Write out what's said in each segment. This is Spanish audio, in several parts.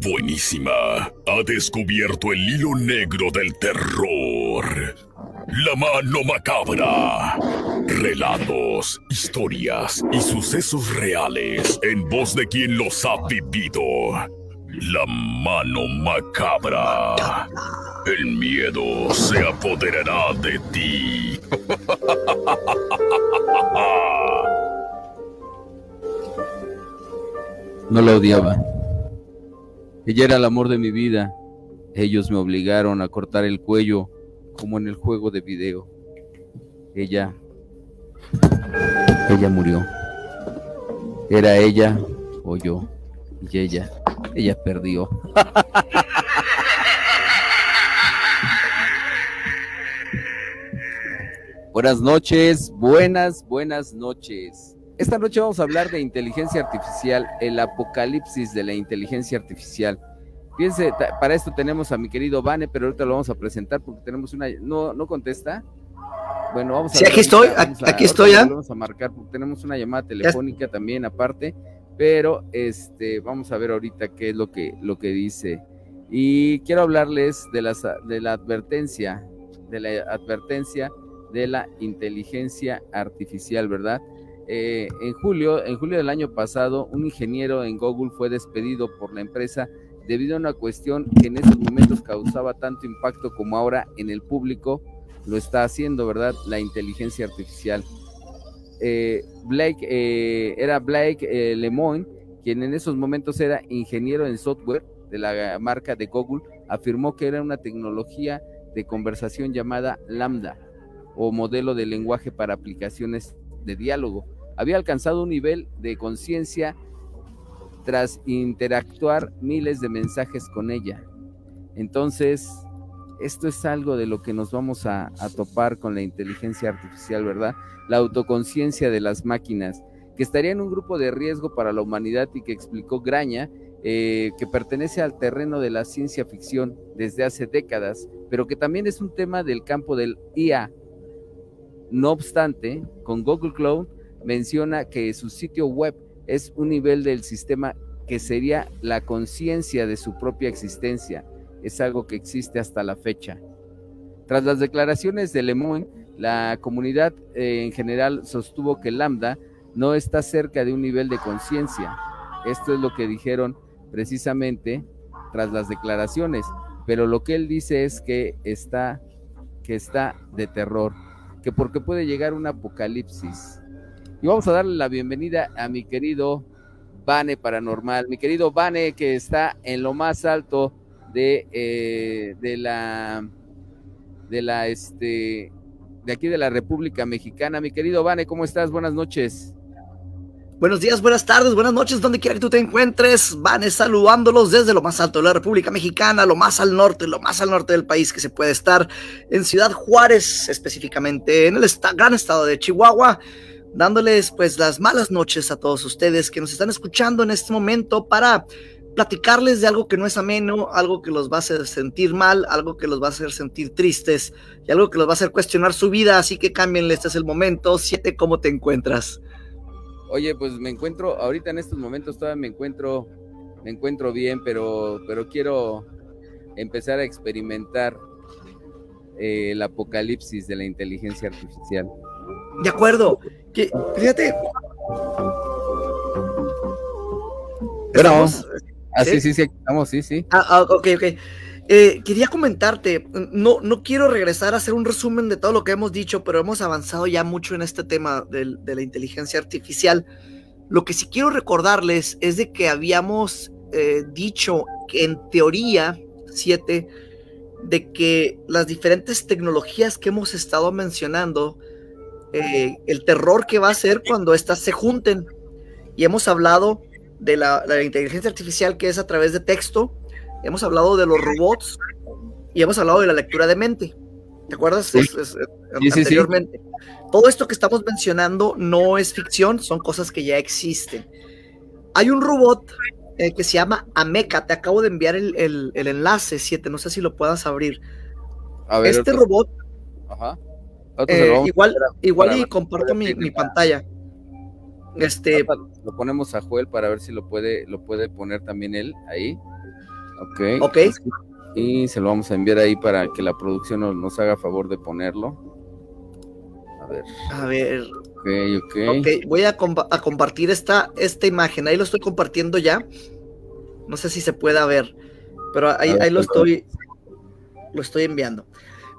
Buenísima. Ha descubierto el hilo negro del terror. La mano macabra. Relatos, historias y sucesos reales en voz de quien los ha vivido. La mano macabra. El miedo se apoderará de ti. No la odiaba. Ella era el amor de mi vida. Ellos me obligaron a cortar el cuello como en el juego de video. Ella... Ella murió. Era ella o yo. Y ella, ella perdió. buenas noches, buenas, buenas noches. Esta noche vamos a hablar de inteligencia artificial, el apocalipsis de la inteligencia artificial. Fíjense, para esto tenemos a mi querido Vane, pero ahorita lo vamos a presentar porque tenemos una... ¿No, no contesta? Bueno, vamos a... Sí, aquí estoy, aquí estoy ya. Vamos a marcar porque tenemos una llamada telefónica también aparte, pero este, vamos a ver ahorita qué es lo que, lo que dice. Y quiero hablarles de, las, de la advertencia, de la advertencia de la inteligencia artificial, ¿verdad? Eh, en julio, en julio del año pasado, un ingeniero en Google fue despedido por la empresa debido a una cuestión que en esos momentos causaba tanto impacto como ahora en el público lo está haciendo, ¿verdad? La inteligencia artificial. Eh, Blake eh, era Blake Lemoyne, quien en esos momentos era ingeniero en software de la marca de Google, afirmó que era una tecnología de conversación llamada Lambda o modelo de lenguaje para aplicaciones de diálogo. Había alcanzado un nivel de conciencia tras interactuar miles de mensajes con ella. Entonces, esto es algo de lo que nos vamos a, topar con la inteligencia artificial, ¿verdad? La autoconciencia de las máquinas, que estaría en un grupo de riesgo para la humanidad y que explicó Graña, eh, que pertenece al terreno de la ciencia ficción desde hace décadas, pero que también es un tema del campo del IA, no obstante, con Google Cloud menciona que su sitio web es un nivel del sistema que sería la conciencia de su propia existencia. Es algo que existe hasta la fecha. Tras las declaraciones de Lemoyne, la comunidad eh, en general sostuvo que Lambda no está cerca de un nivel de conciencia. Esto es lo que dijeron precisamente tras las declaraciones, pero lo que él dice es que está que está de terror que porque puede llegar un apocalipsis. Y vamos a darle la bienvenida a mi querido Vane Paranormal, mi querido Vane que está en lo más alto de, eh, de la de la este de aquí de la República Mexicana. Mi querido Vane, ¿cómo estás? Buenas noches. Buenos días, buenas tardes, buenas noches, donde quiera que tú te encuentres. Van saludándolos desde lo más alto de la República Mexicana, lo más al norte, lo más al norte del país que se puede estar, en Ciudad Juárez, específicamente en el gran estado de Chihuahua, dándoles pues las malas noches a todos ustedes que nos están escuchando en este momento para platicarles de algo que no es ameno, algo que los va a hacer sentir mal, algo que los va a hacer sentir tristes y algo que los va a hacer cuestionar su vida. Así que cámbienle, este es el momento. Siete, ¿cómo te encuentras? Oye, pues me encuentro, ahorita en estos momentos todavía me encuentro, me encuentro bien, pero, pero quiero empezar a experimentar eh, el apocalipsis de la inteligencia artificial. De acuerdo. Que, fíjate. ¿Estamos? Ah, sí, sí, sí, estamos, sí, sí. Ah, ah ok, ok. Eh, quería comentarte, no, no quiero regresar a hacer un resumen de todo lo que hemos dicho, pero hemos avanzado ya mucho en este tema de, la inteligencia artificial. Lo que sí quiero recordarles es de que habíamos eh, dicho que en teoría, siete, de que las diferentes tecnologías que hemos estado mencionando, eh, el terror que va a ser cuando éstas se junten. Y hemos hablado de la, la inteligencia artificial que es a través de texto, hemos hablado de los robots y hemos hablado de la lectura de mente. ¿Te acuerdas? Sí. anteriormente. Todo esto que estamos mencionando no es ficción, son cosas que ya existen. Hay un robot eh, que se llama Ameca. Te acabo de enviar el, enlace 7, no sé si lo puedas abrir. este robot. Ajá. Eh, igual igual y comparto mi, mi, pantalla. Este. Lo ponemos a Joel para ver si lo puede, lo puede poner también él ahí. Ok. Ok. Y se lo vamos a enviar ahí para que la producción nos, nos haga favor de ponerlo. A ver. A ver. Ok, ok. Ok, voy a, compa- a compartir esta, esta imagen. Ahí lo estoy compartiendo ya. No sé si se pueda ver, pero ahí, ver, ahí lo estoy lo estoy enviando.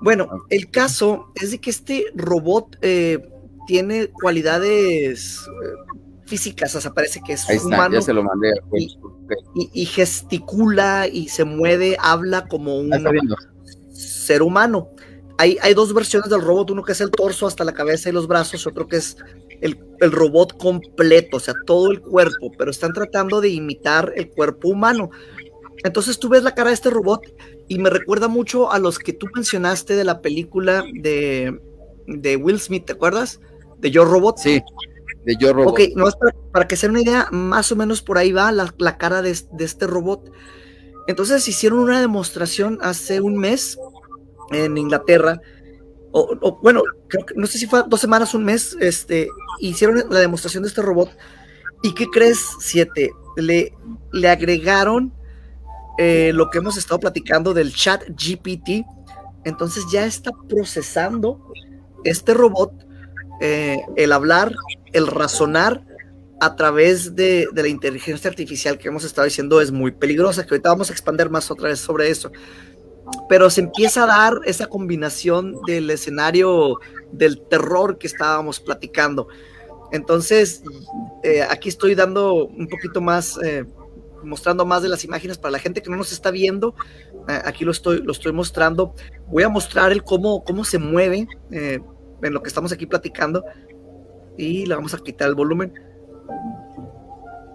Bueno, Ok. el caso es de que este robot eh, tiene cualidades eh, físicas, o sea, parece que es Ahí está, humano ya se lo mandé a y- gesticula y se mueve, habla como un Ah, viendo. ser humano. Hay, hay dos versiones del robot, uno que es el torso hasta la cabeza y los brazos, otro que es el, el robot completo, o sea, todo el cuerpo, pero están tratando de imitar el cuerpo humano. Entonces tú ves la cara de este robot y me recuerda mucho a los que tú mencionaste de la película de, de Will Smith, ¿te acuerdas? De Yo Robot. Sí, de Yo Robot. Ok, no para, para que sea una idea, más o menos por ahí va la, la cara de, de este robot. Entonces hicieron una demostración hace un mes en Inglaterra, o, o, bueno, creo que no sé si fue dos semanas, un mes, este, hicieron la demostración de este robot. ¿Y qué crees, siete? Le, le agregaron eh, lo que hemos estado platicando del chat GPT. Entonces ya está procesando este robot eh, el hablar, el razonar a través de, la inteligencia artificial que hemos estado diciendo es muy peligrosa, que ahorita vamos a expandir más otra vez sobre eso. Pero se empieza a dar esa combinación del escenario del terror que estábamos platicando. Entonces, eh, aquí estoy dando un poquito más, mostrando más de las imágenes para la gente que no nos está viendo. Eh, aquí lo estoy, lo estoy mostrando. Voy a mostrar el cómo, cómo se mueve eh, en lo que estamos aquí platicando. Y le vamos a quitar el volumen.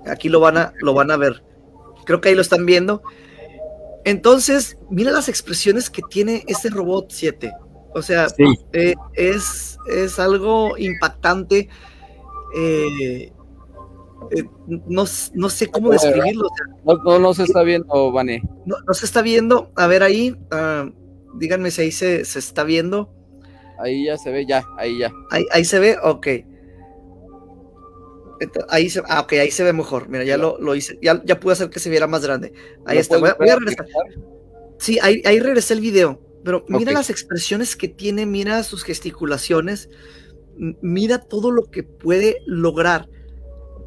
Aquí lo van a, lo van a ver. Creo que ahí lo están viendo. Entonces, mira las expresiones que tiene este robot 7. O sea, Sí. eh, es, es algo impactante. Eh, eh, no, no sé cómo describirlo. No, no, no se está viendo, Vane. no, se está viendo. A ver ahí. ah, díganme si ahí se, se está viendo. Ahí ya se ve, ya, ahí ya. Ahí, ahí se ve, ok. Ahí se, ah, ok, ahí se ve mejor. Mira, ya lo, lo hice. Ya, ya pude hacer que se viera más grande. Ahí ¿Lo está. Voy a, voy regresar. Sí, ahí, ahí regresé el video. Pero mira las expresiones que tiene, mira sus gesticulaciones, mira todo lo que puede lograr.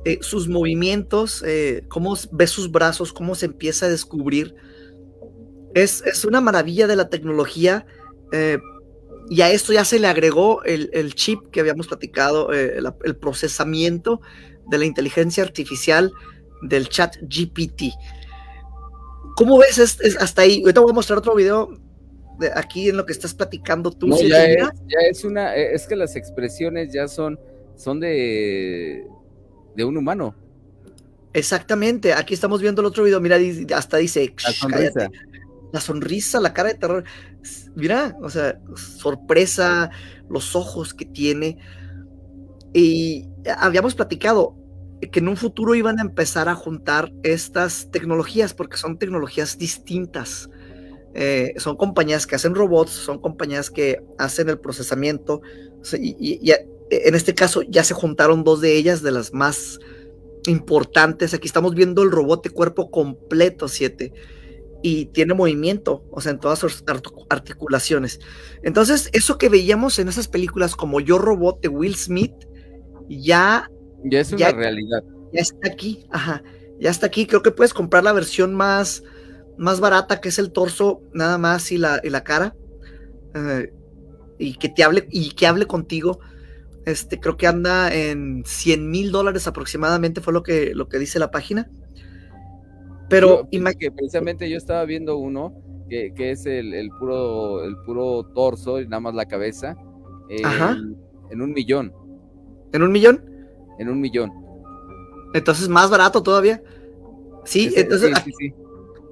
Eh, sus movimientos, eh, cómo ve sus brazos, cómo se empieza a descubrir. Es, es una maravilla de la tecnología. eh, y a esto ya se le agregó el, el chip que habíamos platicado, la- el procesamiento de la inteligencia artificial del chat GPT. ¿Cómo ves es- es hasta ahí? Ahorita voy a mostrar otro video de aquí en lo que estás platicando tú. No, ¿sí ya te es, ya es una, es que las expresiones ya son, son de, de un humano. Exactamente, aquí estamos viendo el otro video, mira, hasta dice, La "Shh, sonrisa. cállate". la sonrisa, la cara de terror, mira, o sea, sorpresa, los ojos que tiene. Y habíamos platicado que en un futuro iban a empezar a juntar estas tecnologías porque son tecnologías distintas. Eh, son compañías que hacen robots, son compañías que hacen el procesamiento. y, y- en este caso ya se juntaron dos de ellas, de las más importantes. Aquí estamos viendo el robot de cuerpo completo 7 y tiene movimiento, o sea, en todas sus articulaciones. Entonces, eso que veíamos en esas películas como Yo Robot de Will Smith, ya, Ya es una realidad. ya está aquí, ajá, ya está aquí. Creo que puedes comprar la versión más, más barata, que es el torso nada más y la, y la cara, eh, y que te hable, y que hable contigo. Este, creo que anda en 100 mil dólares aproximadamente, fue lo que, lo que dice la página. Pero que precisamente yo estaba viendo uno que, que es el, el puro, el puro torso y nada más la cabeza. En, Ajá. en un millón. en un millón, En un millón. entonces más barato todavía. Sí, entonces, sí, sí, sí.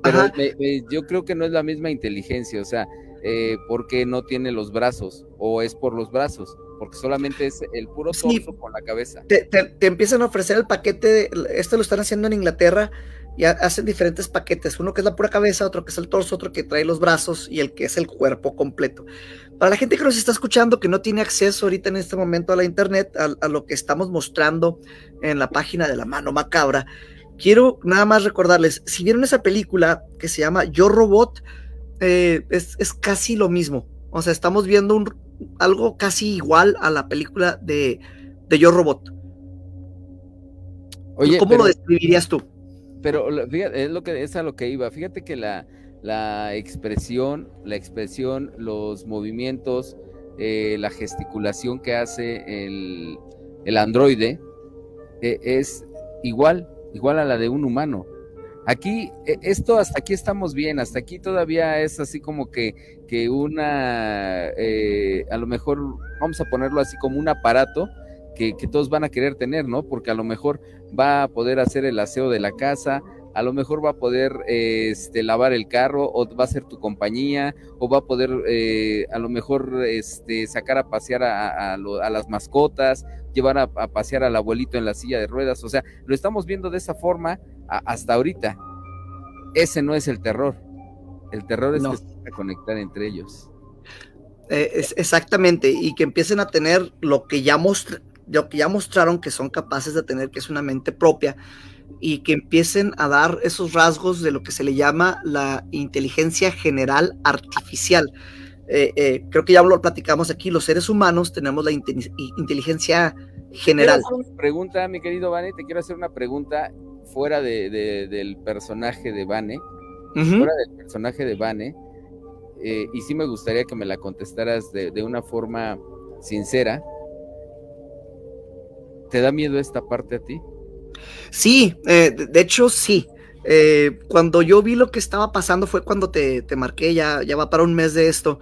Pero me- yo creo que no es la misma inteligencia, o sea, eh, porque no tiene los brazos, o es por los brazos, porque solamente es el puro Sí. torso con la cabeza. te, te- te empiezan a ofrecer el paquete, de- esto lo están haciendo en Inglaterra, y ha- hacen diferentes paquetes, uno que es la pura cabeza, otro que es el torso, otro que trae los brazos y el que es el cuerpo completo. Para la gente que nos está escuchando, que no tiene acceso ahorita en este momento a la internet, a, a lo que estamos mostrando en la página de la mano macabra, quiero nada más recordarles, si vieron esa película que se llama Yo Robot, eh, es, casi lo mismo. O sea, estamos viendo un, algo casi igual a la película de, de Yo Robot. Oye, ¿Cómo lo describirías tú? Pero fíjate, es lo que es a lo que iba. Fíjate que la, la expresión, la expresión, los movimientos, eh, la gesticulación que hace el, el androide eh, es igual, igual a la de un humano. Aquí, e, esto hasta aquí estamos bien, hasta aquí todavía es así como que, que una, eh, a lo mejor vamos a ponerlo así como un aparato que, que, todos van a querer tener, ¿no? Porque a lo mejor va a poder hacer el aseo de la casa, a lo mejor va a poder este, lavar el carro o va a ser tu compañía o va a poder eh, a lo mejor este, sacar a pasear a, a, las mascotas, llevar a, pasear al abuelito en la silla de ruedas. O sea, lo estamos viendo de esa forma hasta ahorita. Ese no es el terror. El terror es que se conectar entre ellos. Eh, es exactamente, y que empiecen a tener lo que ya lo que ya mostraron que son capaces de tener, que es una mente propia, y que empiecen a dar esos rasgos de lo que se le llama la inteligencia general artificial. Eh, eh, creo que ya lo platicamos aquí, los seres humanos tenemos la inteligencia general. Una pregunta, mi querido Vane, te quiero hacer una pregunta fuera de, del personaje de Vane, fuera del personaje de Vane, eh, y sí me gustaría que me la contestaras de, de una forma sincera. ¿Te da miedo esta parte a ti? Sí, eh, de hecho sí. Eh, cuando yo vi lo que estaba pasando fue cuando te, marqué, ya, ya va para un mes de esto,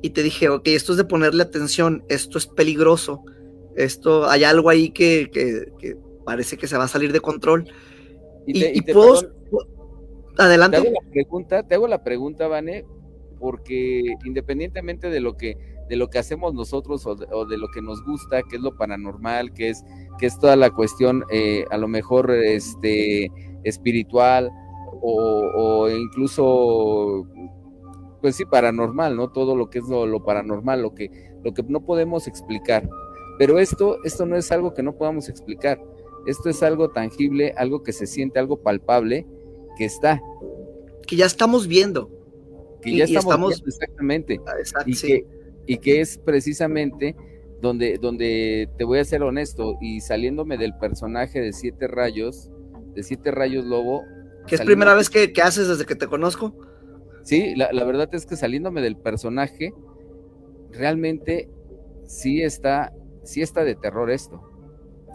y te dije, ok, esto es de ponerle atención, esto es peligroso, esto, hay algo ahí que, parece que se va a salir de control. Y, puedo... adelante. Te hago la pregunta, te hago la pregunta, Vane, porque independientemente de lo que de lo que hacemos nosotros o de, lo que nos gusta, que es lo paranormal, que es, que es toda la cuestión eh, a lo mejor este, espiritual o, incluso, pues sí, paranormal, ¿no? Todo lo que es lo, paranormal, lo que, lo que no podemos explicar. Pero esto, esto no es algo que no podamos explicar. Esto es algo tangible, algo que se siente, algo palpable, que está. Que ya estamos viendo. Que ya estamos, viendo, exactamente. Ah, exacto, sí y que es precisamente donde, donde te voy a ser honesto y saliéndome del personaje de Siete Rayos, de Siete Rayos Lobo. ¿Que es primera vez que, haces desde que te conozco? Sí, la, verdad es que saliéndome del personaje, realmente sí está, sí está de terror esto.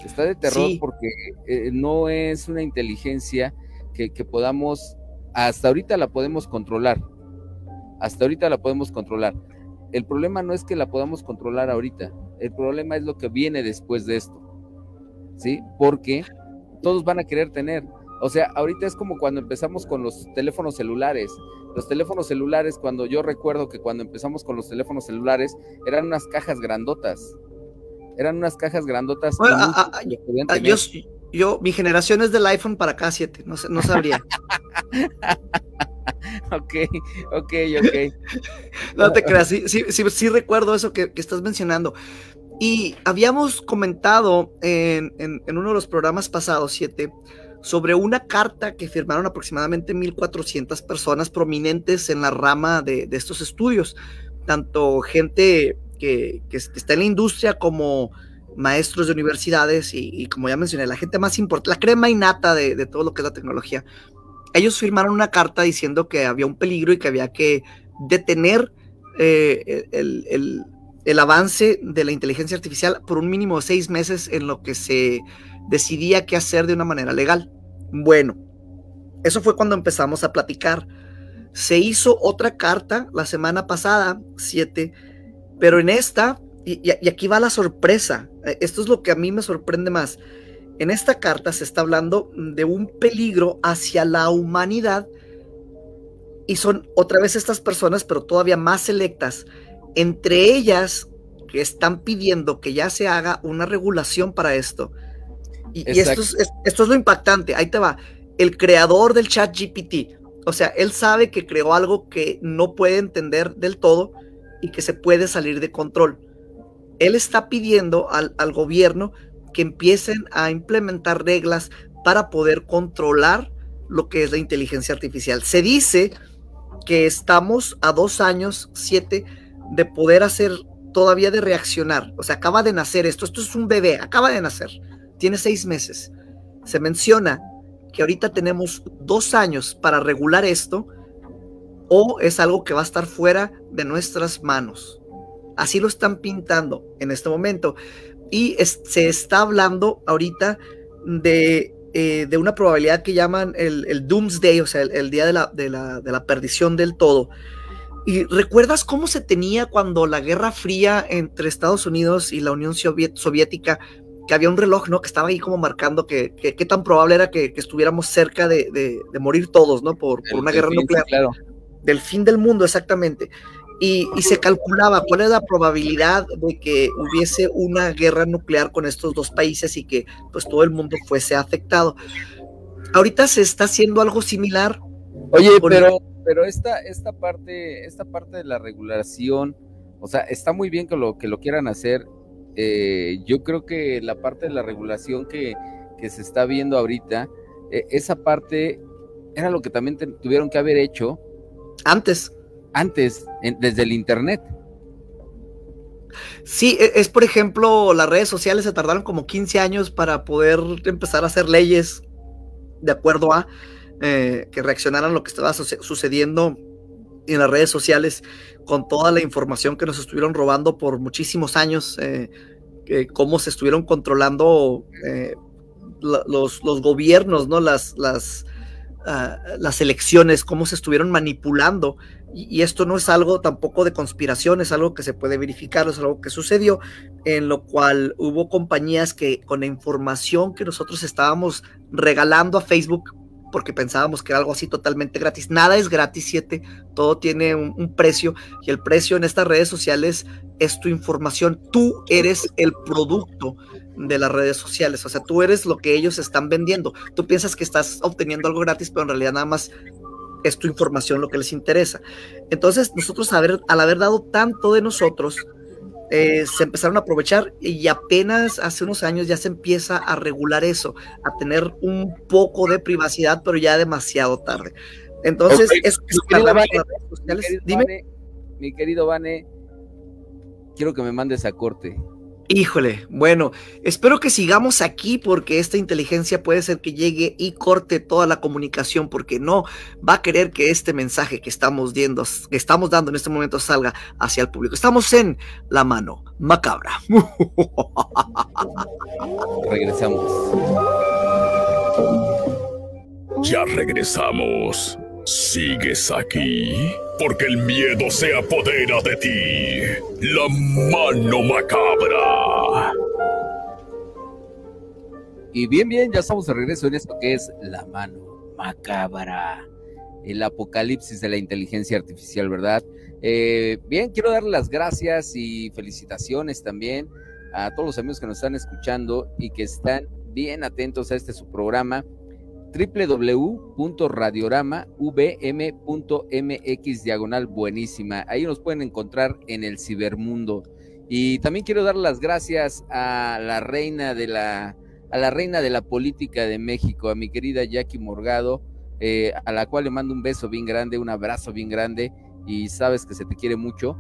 Está de terror porque eh, no es una inteligencia que, que podamos, hasta ahorita la podemos controlar. Hasta ahorita la podemos controlar el problema no es que la podamos controlar ahorita, el problema es lo que viene después de esto, ¿sí? Porque todos van a querer tener, o sea, ahorita es como cuando empezamos con los teléfonos celulares. Los teléfonos celulares, cuando yo recuerdo que cuando empezamos con los teléfonos celulares, eran unas cajas grandotas. Eran unas cajas grandotas. yo, yo, mi generación es del iPhone para K7, no, no sabría. ok, ok, ok. no te creas, sí, sí, sí, recuerdo eso que, estás mencionando. Y habíamos comentado en, uno de los programas pasados, siete, sobre una carta que firmaron aproximadamente 1.400 personas prominentes en la rama de, estos estudios, tanto gente que, está en la industria como maestros de universidades y, como ya mencioné, la gente más importante, la crema innata de, de todo lo que es la tecnología. Ellos firmaron una carta diciendo que había un peligro y que había que detener eh, el, avance de la inteligencia artificial por un mínimo de seis meses en lo que se decidía qué hacer de una manera legal. Bueno, eso fue cuando empezamos a platicar. Se hizo otra carta la semana pasada, siete, pero en esta, y aquí va la sorpresa, eh, esto es lo que a mí me sorprende más en esta carta se está hablando de un peligro hacia la humanidad y son otra vez estas personas, pero todavía más selectas, entre ellas que están pidiendo que ya se haga una regulación para esto. Y, esto, es, esto es lo impactante, ahí te va, el creador del chat GPT, o sea, él sabe que creó algo que no puede entender del todo y que se puede salir de control. Él está pidiendo al, al gobierno que empiecen a implementar reglas para poder controlar lo que es la inteligencia artificial. Se dice que estamos a dos años, siete, de poder hacer todavía de reaccionar. O sea, acaba de nacer esto, esto es un bebé, acaba de nacer, tiene seis meses. Se menciona que ahorita tenemos dos años para regular esto o es algo que va a estar fuera de nuestras manos. Así lo están pintando en este momento. Y se está hablando ahorita de, eh, de, una probabilidad que llaman el, Doomsday, o sea, el, día de la, de, la, de la perdición del todo. ¿Y recuerdas cómo se tenía cuando la Guerra Fría entre Estados Unidos y la Unión Soviética, que había un reloj, ¿no? Que estaba ahí como marcando que, qué tan probable era que, estuviéramos cerca de, de, morir todos, ¿no? Por, por una guerra nuclear. Claro. Del fin del mundo, exactamente y, se calculaba cuál es la probabilidad de que hubiese una guerra nuclear con estos dos países y que pues todo el mundo fuese afectado. Ahorita se está haciendo algo similar. Oye, pero, pero esta, esta, parte, esta parte de la regulación, o sea, está muy bien que lo, que lo quieran hacer. Eh, yo creo que la parte de la regulación que, que se está viendo ahorita, e, esa parte era lo que también tuvieron que haber hecho. Antes antes, desde el Internet. Sí, e, es por ejemplo, las redes sociales se tardaron como 15 años para poder empezar a hacer leyes de acuerdo a eh, que reaccionaran a lo que estaba sucediendo en las redes sociales con toda la información que nos estuvieron robando por muchísimos años, eh, cómo se estuvieron controlando eh, los, gobiernos, ¿no? Las, las, ah, las elecciones, cómo se estuvieron manipulando y esto no es algo tampoco de conspiración, es algo que se puede verificar, es algo que sucedió, en lo cual hubo compañías que con la información que nosotros estábamos regalando a Facebook, porque pensábamos que era algo así totalmente gratis, nada es gratis, siete, todo tiene un, precio y el precio en estas redes sociales es tu información, tú eres el producto de las redes sociales, o sea, tú eres lo que ellos están vendiendo, tú piensas que estás obteniendo algo gratis, pero en realidad nada más es tu información lo que les interesa. Entonces, nosotros al haber dado tanto de nosotros, eh, se empezaron a aprovechar y apenas hace unos años ya se empieza a regular eso, a tener un poco de privacidad, pero ya demasiado tarde. Entonces, es, Dime. mi querido Vane, quiero que me mandes a corte. Híjole, bueno, espero que sigamos aquí porque esta inteligencia puede ser que llegue y corte toda la comunicación porque no va a querer que este mensaje que estamos, viendo, que estamos dando en este momento salga hacia el público. Estamos en la mano macabra. Regresamos. Ya regresamos. ¿Sigues aquí? Porque el miedo se apodera de ti. La mano macabra. Y bien, bien, ya estamos de regreso en esto que es la mano macabra. El apocalipsis de la inteligencia artificial, ¿verdad? Eh, bien, quiero darle las gracias y felicitaciones también a todos los amigos que nos están escuchando y que están bien atentos a este su programa www.radioramavm.mx diagonal buenísima. Ahí nos pueden encontrar en el cibermundo. Y también quiero dar las gracias a la reina de la a la reina de la política de México, a mi querida Jackie Morgado, eh, a la cual le mando un beso bien grande, un abrazo bien grande y sabes que se te quiere mucho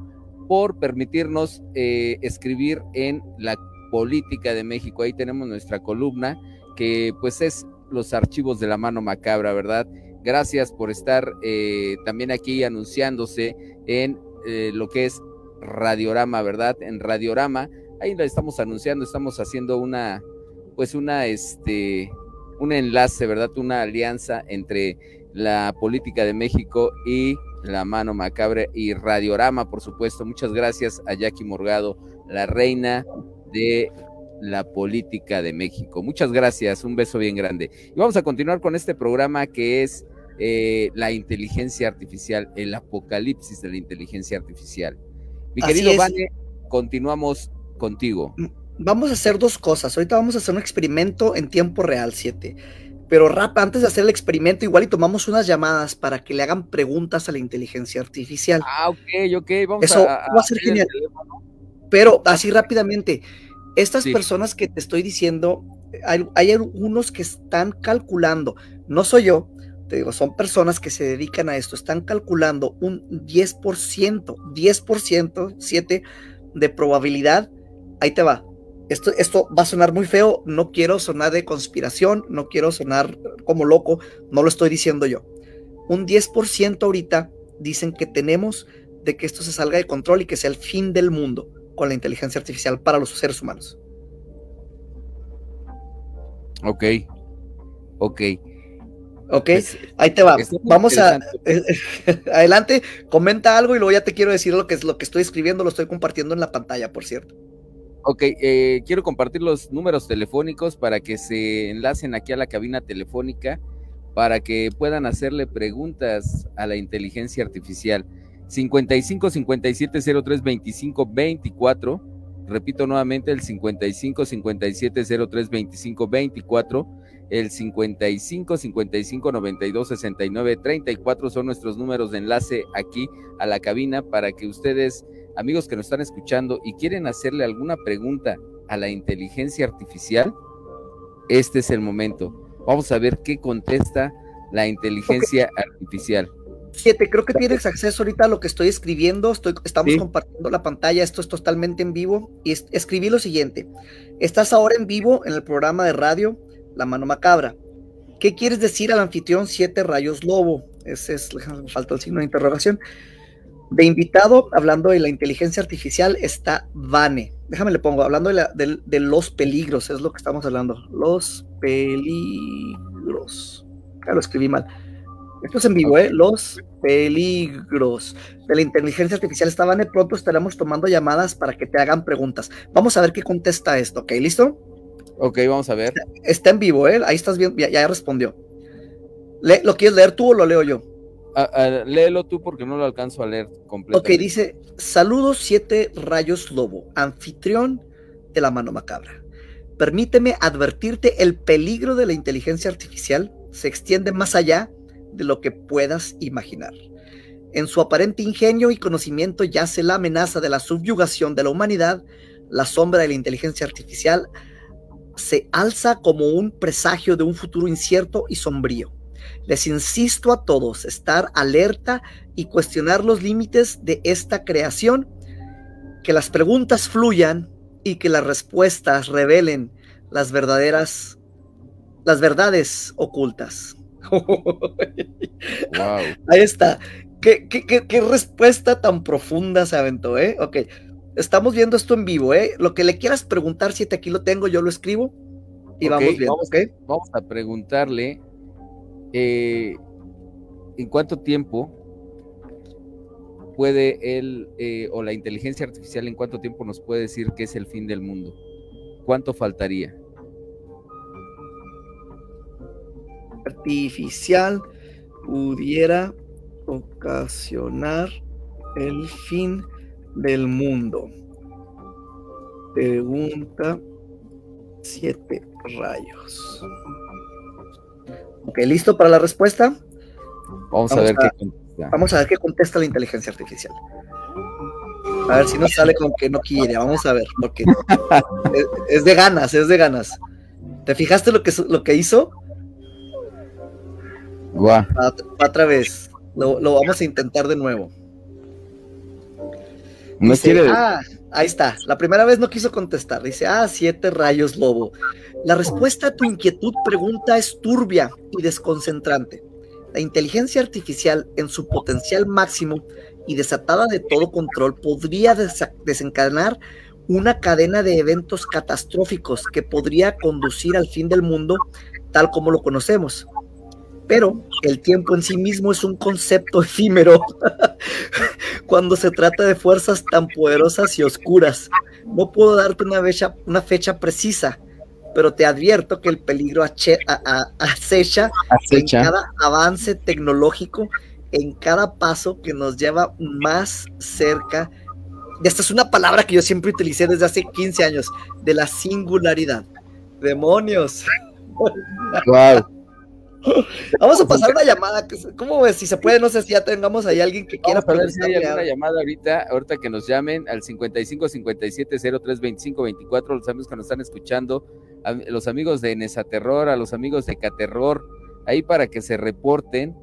por permitirnos eh, escribir en la política de México. Ahí tenemos nuestra columna que pues es los archivos de la mano macabra, ¿verdad? Gracias por estar eh, también aquí anunciándose en eh, lo que es Radiorama, ¿verdad? En Radiorama, ahí lo estamos anunciando, estamos haciendo una, pues una, este, un enlace, ¿verdad? Una alianza entre la política de México y la mano macabra y Radiorama, por supuesto. Muchas gracias a Jackie Morgado, la reina de la política de México. Muchas gracias, un beso bien grande. Y vamos a continuar con este programa que es eh, la inteligencia artificial, el apocalipsis de la inteligencia artificial. Mi querido Vane, continuamos contigo. Vamos a hacer dos cosas. Ahorita vamos a hacer un experimento en tiempo real, 7. Pero rap, antes de hacer el experimento, igual y tomamos unas llamadas para que le hagan preguntas a la inteligencia artificial. Ah, ok, ok, vamos Eso va a ser genial. Pero así rápidamente, estas personas que te estoy diciendo hay, hay algunos que están calculando, no soy yo, te digo, son personas que se dedican a esto, están calculando un 10%, 10%, 7 de probabilidad, ahí te va. Esto, esto va a sonar muy feo, no quiero sonar de conspiración, no quiero sonar como loco, no lo estoy diciendo yo. Un 10% ahorita dicen que tenemos de que esto se salga de control y que sea el fin del mundo con la inteligencia artificial para los seres humanos. Ok, ok. Ok, pues, ahí te va. Vamos a adelante, comenta algo y luego ya te quiero decir lo que es lo que estoy escribiendo, lo estoy compartiendo en la pantalla, por cierto. Ok, eh, quiero compartir los números telefónicos para que se enlacen aquí a la cabina telefónica para que puedan hacerle preguntas a la inteligencia artificial. 55 57 03 25 24. Repito nuevamente el 55 57 03 25 24. El 55 55 92 69 34 son nuestros números de enlace aquí a la cabina para que ustedes, amigos que nos están escuchando y quieren hacerle alguna pregunta a la inteligencia artificial, este es el momento. Vamos a ver qué contesta la inteligencia artificial. Siete, creo que tienes acceso ahorita a lo que estoy escribiendo. Estoy, estamos compartiendo la pantalla. Esto es totalmente en vivo. Y escribí lo siguiente: Estás ahora en vivo en el programa de radio La Mano Macabra. ¿Qué quieres decir al anfitrión Siete Rayos Lobo? Ese es, falta el signo de interrogación. De invitado, hablando de la inteligencia artificial, está Vane. Déjame le pongo, hablando de, de los peligros, es lo que estamos hablando. Los peligros. Ya lo escribí mal. Esto es en vivo, ¿eh? Los peligros de la inteligencia artificial estaban de pronto estaremos tomando llamadas para que te hagan preguntas. Vamos a ver qué contesta esto, ¿ok? ¿Listo? Ok, vamos a ver. Está en vivo, ¿eh? Ahí estás viendo, ya, respondió. ¿Lo quieres leer tú o lo leo yo? Léelo tú porque no lo alcanzo a leer completamente. Ok, dice, saludos siete rayos lobo, anfitrión de la mano macabra. Permíteme advertirte el peligro de la inteligencia artificial se extiende más allá de lo que puedas imaginar. En su aparente ingenio y conocimiento yace la amenaza de la subyugación de la humanidad, la sombra de la inteligencia artificial se alza como un presagio de un futuro incierto y sombrío. Les insisto a todos estar alerta y cuestionar los límites de esta creación, que las preguntas fluyan y que las respuestas revelen las verdaderas las verdades ocultas. Ahí está. ¿Qué, qué, respuesta tan profunda se aventó, ¿eh? Ok. Estamos viendo esto en vivo, ¿eh? Lo que le quieras preguntar, si te aquí lo tengo, yo lo escribo y vamos viendo, vamos, Vamos a preguntarle eh, en cuánto tiempo puede él eh, o la inteligencia artificial en cuánto tiempo nos puede decir que es el fin del mundo. ¿Cuánto faltaría? Artificial pudiera ocasionar el fin del mundo? Pregunta siete rayos. Ok, ¿listo para la respuesta? Vamos, a ver qué contesta. Vamos a ver qué contesta la inteligencia artificial. A ver si nos sale con que no quiere. Vamos a ver, porque es, de ganas, es de ganas. ¿Te fijaste lo que, lo que hizo? Otra vez. Lo, vamos a intentar de nuevo. No quiere. Ah, ahí está. La primera vez no quiso contestar. Dice, ah, siete rayos lobo. La respuesta a tu inquietud pregunta es turbia y desconcentrante. La inteligencia artificial, en su potencial máximo y desatada de todo control, podría desencadenar una cadena de eventos catastróficos que podría conducir al fin del mundo tal como lo conocemos. Pero el tiempo en sí mismo es un concepto efímero cuando se trata de fuerzas tan poderosas y oscuras. No puedo darte una fecha, una fecha precisa, pero te advierto que el peligro acecha, en cada avance tecnológico, en cada paso que nos lleva más cerca. Y esta es una palabra que yo siempre utilicé desde hace 15 años, de la singularidad. Demonios. Wow. Vamos a pasar una llamada. ¿Cómo ves? Si se puede, no sé si ya tengamos ahí alguien que quiera. Vamos a ver si hay alguna llamada ahorita, ahorita que nos llamen al 55 57 03 25 24. Los amigos que nos están escuchando, a los amigos de Nesaterror, a los amigos de Caterror, ahí para que se reporten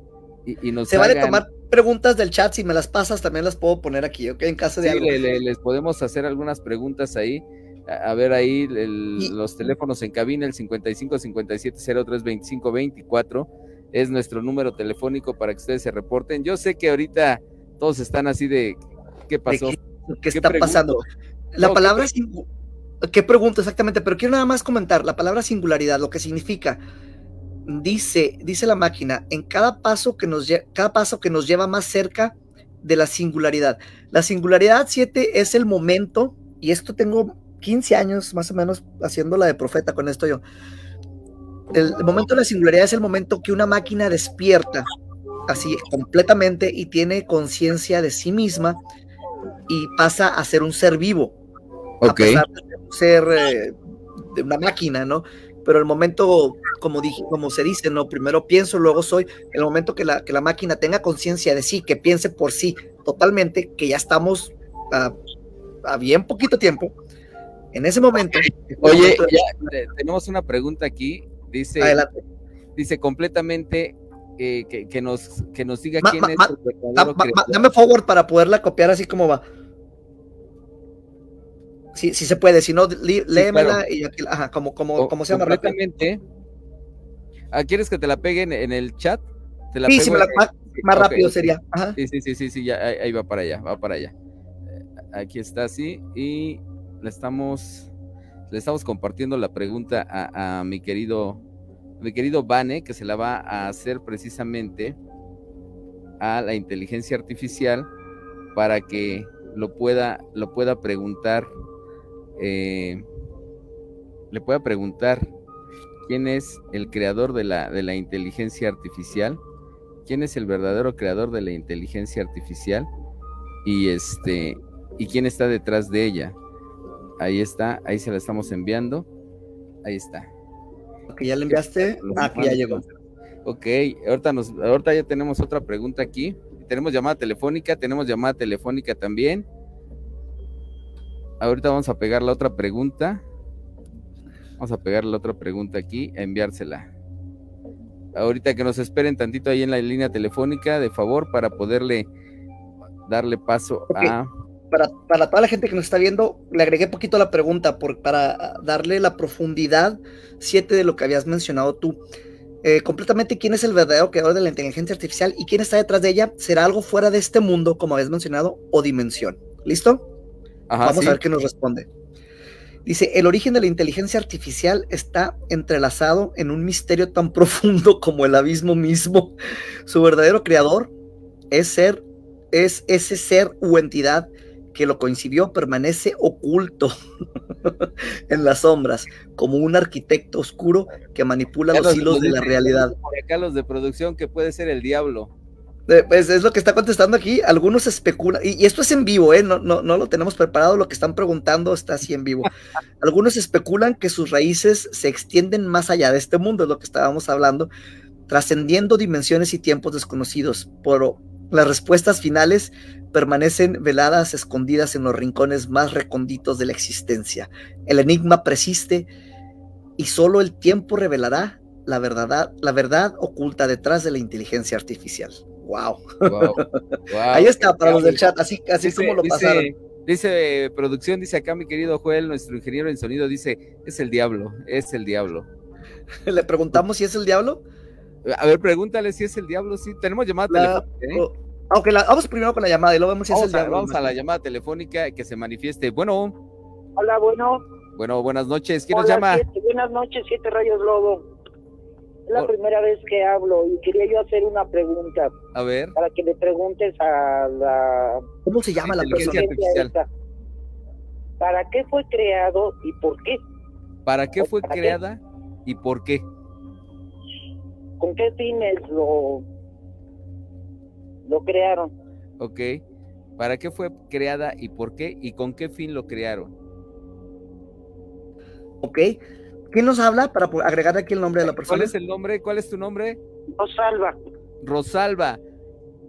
y, y nos Se vale tomar preguntas del chat, si me las pasas también las puedo poner aquí, ¿ok? En caso de Sí, algo. le- le- les podemos hacer algunas preguntas ahí. A, ver ahí el- Y- los teléfonos en cabina, el 55 57 03 25 24 es nuestro número telefónico para que ustedes se reporten. Yo sé que ahorita todos están así de ¿qué pasó? qué- ¿Qué ¿Qué está pregunto? pasando? La No, ¿qué palabra singu- ¿Qué pregunta exactamente? Pero quiero nada más comentar la palabra singularidad, lo que significa. Dice, dice la máquina, en cada paso que nos cada paso que nos lleva más cerca de la singularidad. La singularidad 7 es el momento, y esto tengo 15 años más o menos haciéndola de profeta con esto yo. El momento de la singularidad es el momento que una máquina despierta así completamente y tiene conciencia de sí misma y pasa a ser un ser vivo a Ok. pesar de ser eh, de una máquina, ¿no? Pero el momento, como dije, como se dice, ¿no? Primero pienso, luego soy. El momento que la, que la máquina tenga conciencia de sí, que piense por sí totalmente, que ya estamos a, a bien poquito tiempo. En ese momento. Oye, momento de- ya, tenemos una pregunta aquí. Dice, adelante. dice completamente eh, que, que nos, que nos diga Ma- quién ma- es ma- el dame forward para poderla copiar así como va. Si si se puede, si no, li- léemela y aquí, ajá, como, como, Co- como se llama rápido. completamente. Ah, ¿Quieres que te la peguen en el chat? Te la Sí, pego sí, me la- en- más, rápido sería. Ajá. Sí, sí, sí, sí, sí, ya, ahí, ahí va para allá, va para allá. Eh, Aquí está, sí, y le estamos, le estamos compartiendo la pregunta a, a mi querido, mi querido Vane, que se la va a hacer precisamente a la inteligencia artificial para que lo pueda, lo pueda preguntar, eh, le pueda preguntar quién es el creador de la, de la inteligencia artificial quién es el verdadero creador de la inteligencia artificial y este y quién está detrás de ella. Ahí está, ahí se la estamos enviando. Ahí está. Que ya le enviaste. Ah, que ya llegó. Ok, ahorita nos, ahorita ya tenemos otra pregunta aquí. Tenemos llamada telefónica, tenemos llamada telefónica también. Ahorita vamos a pegar la otra pregunta. Vamos a pegar la otra pregunta aquí, a enviársela. Ahorita que nos esperen tantito ahí en la línea telefónica, de favor, para poderle darle paso Ok. a. Para, para toda la gente que nos está viendo, le agregué poquito la pregunta por, para darle la profundidad siete de lo que habías mencionado tú. Eh, completamente quién es el verdadero creador de la inteligencia artificial y quién está detrás de ella. ¿Será algo fuera de este mundo, como habías mencionado, o dimensión? ¿Listo? Ajá, Vamos sí. a ver qué nos responde. Dice, el origen de la inteligencia artificial está entrelazado en un misterio tan profundo como el abismo mismo. Su verdadero creador es ser, es ese ser u entidad que lo coincidió permanece oculto en las sombras, como un arquitecto oscuro que manipula los hilos de la realidad. Por acá los de producción que puede ser el diablo. Eh, Pues es lo que está contestando aquí. Algunos especulan, y, y esto es en vivo, ¿eh? No, no, no lo tenemos preparado, lo que están preguntando está así en vivo. Algunos especulan que sus raíces se extienden más allá de este mundo, es lo que estábamos hablando, trascendiendo dimensiones y tiempos desconocidos. Pero las respuestas finales permanecen veladas, escondidas en los rincones más recónditos de la existencia. El enigma persiste y solo el tiempo revelará la verdad, la verdad oculta detrás de la inteligencia artificial. Wow. Wow, Ahí está, para los del chat, así, así Dice- como lo dice- pasaron. Dice producción, dice acá mi querido Joel, nuestro ingeniero en sonido, dice, es el diablo, es el diablo. Le preguntamos si es el diablo. A ver, pregúntale si es el diablo, sí, tenemos llamada La- telefónica, ¿eh? Ok, la- vamos primero con la llamada y luego vemos si es Vamos, el a, diablo. vamos a la llamada telefónica que se manifieste. Bueno, Hola, bueno. bueno, buenas noches. ¿Quién nos Hola, llama? siete- buenas noches, Siete Rayos Lobo. Es la Hol- primera vez que hablo y quería yo hacer una pregunta A ver, para que le preguntes a la ¿Cómo se llama la Inteligencia persona? artificial. esta. ¿Para qué fue creado y por qué? ¿para qué fue ¿Para qué? creada y por qué? ¿Con qué fines lo, lo crearon? Ok. ¿Para qué fue creada y por qué? ¿Y con qué fin lo crearon? Ok. ¿Quién nos habla para agregar aquí el nombre de la ¿Cuál persona? es el nombre? ¿Cuál es tu nombre? Rosalba, Rosalba.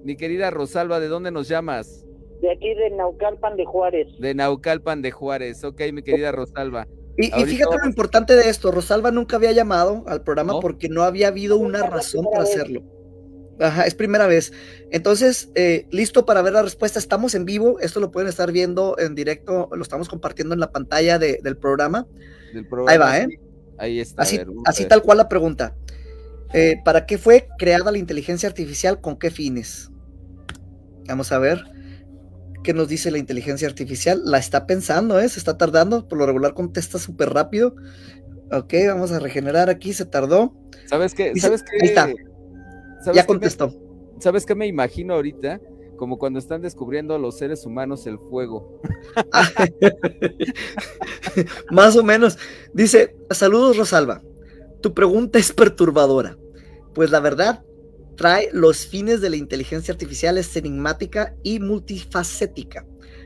Mi querida Rosalba, ¿de dónde nos llamas? de aquí de Naucalpan de Juárez. De Naucalpan de Juárez. Ok, mi querida Rosalba. Y, fíjate lo importante de esto, Rosalba nunca había llamado al programa porque no había habido una razón para hacerlo. Ajá, es primera vez. Entonces, eh, listo para ver la respuesta. Estamos en vivo. Esto lo pueden estar viendo en directo. Lo estamos compartiendo en la pantalla del, programa. Ahí va, ¿eh? Ahí está. Así, así tal cual la pregunta. Eh, ¿Para qué fue creada la inteligencia artificial? ¿Con qué fines? Vamos a ver qué nos dice la inteligencia artificial. La está pensando, ¿eh? Se está tardando. Por lo regular contesta súper rápido. Ok, vamos a regenerar aquí. Se tardó. ¿Sabes qué? ¿Sabes qué? Ahí está ya contestó. ¿Sabes qué me imagino ahorita? Como cuando están descubriendo los seres humanos el fuego. Más o menos. Dice, saludos Rosalba. Tu pregunta es perturbadora. Pues la verdad, trae los fines de la inteligencia artificial es enigmática y multifacética.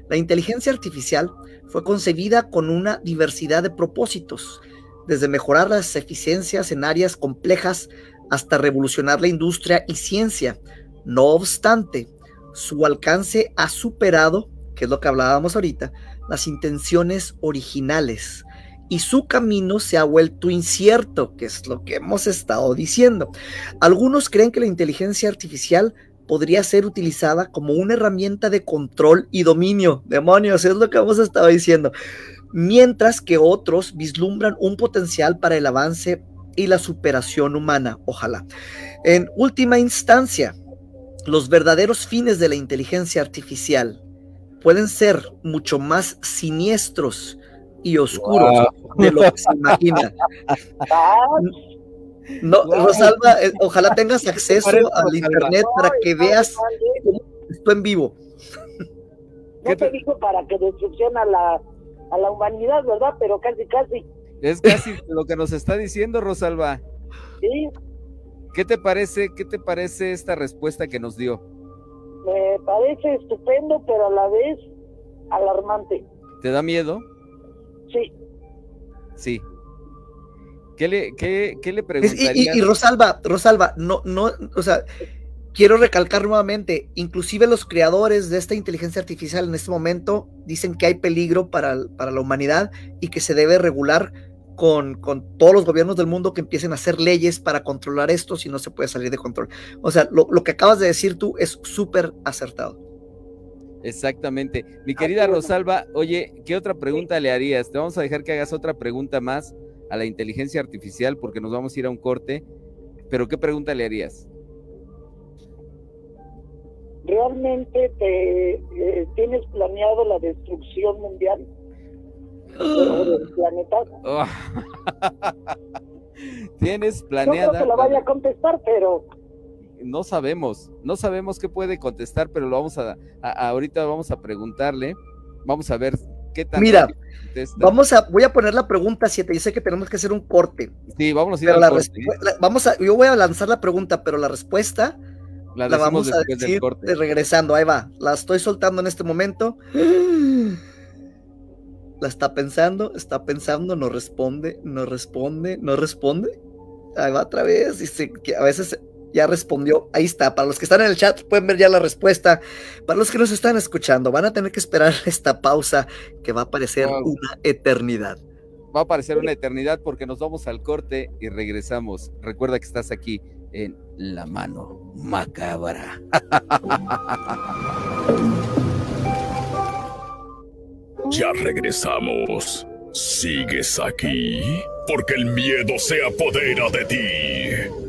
La inteligencia artificial fue concebida con una diversidad de propósitos, desde mejorar las eficiencias en áreas complejas hasta revolucionar la industria y ciencia. No obstante, su alcance ha superado, que es lo que hablábamos ahorita, las intenciones originales y su camino se ha vuelto incierto, que es lo que hemos estado diciendo. Algunos creen que la inteligencia artificial podría ser utilizada como una herramienta de control y dominio. Demonios, es lo que hemos estado diciendo. Mientras que otros vislumbran un potencial para el avance y la superación humana, ojalá. En última instancia, los verdaderos fines de la inteligencia artificial pueden ser mucho más siniestros y oscuros de lo que se imagina. No, Rosalba, eh, ojalá tengas acceso al internet para que veas esto en vivo. No te dijo para que destrucción a la, a la humanidad, ¿verdad? Pero casi, casi. Es casi lo que nos está diciendo Rosalba. Sí. ¿Qué te parece, qué te parece esta respuesta que nos dio? Me parece estupendo, pero a la vez alarmante. ¿Te da miedo? Sí. Sí. ¿Qué le, qué, qué le preguntarías? Y, y, Rosalba, Rosalba, no, no, o sea, quiero recalcar nuevamente, inclusive los creadores de esta inteligencia artificial en este momento dicen que hay peligro para, para la humanidad y que se debe regular con, con, todos los gobiernos del mundo que empiecen a hacer leyes para controlar esto si no se puede salir de control. O sea, lo, lo que acabas de decir tú es súper acertado. Exactamente. Mi querida Rosalba, oye, ¿qué otra pregunta le harías? Te vamos a dejar que hagas otra pregunta más a la inteligencia artificial porque nos vamos a ir a un corte. Pero ¿qué pregunta le harías? ¿Realmente te eh, tienes planeado la destrucción mundial del planeta? Oh. ¿Tienes planeada? No creo que la vaya a contestar, pero... No sabemos, no sabemos qué puede contestar, pero lo vamos a, ahorita vamos a preguntarle, vamos a ver qué tal. Mira, vamos a, voy a poner la pregunta 7, yo sé que tenemos que hacer un corte. Sí, vamos a ir al corte. vamos a, yo voy a lanzar la pregunta, pero la respuesta la, vamos a decir regresando. Ahí va. La estoy soltando en este momento. La está pensando, está pensando, no responde, no responde, no responde. Ahí va otra vez. Dice que a veces ya respondió. Ahí está. Para los que están en el chat pueden ver ya la respuesta. Para los que nos están escuchando, van a tener que esperar esta pausa que va a parecer una eternidad. Va a parecer una eternidad porque nos vamos al corte y regresamos. Recuerda que estás aquí en la mano macabra. Ya regresamos. ¿Sigues aquí? Porque el miedo se apodera de ti.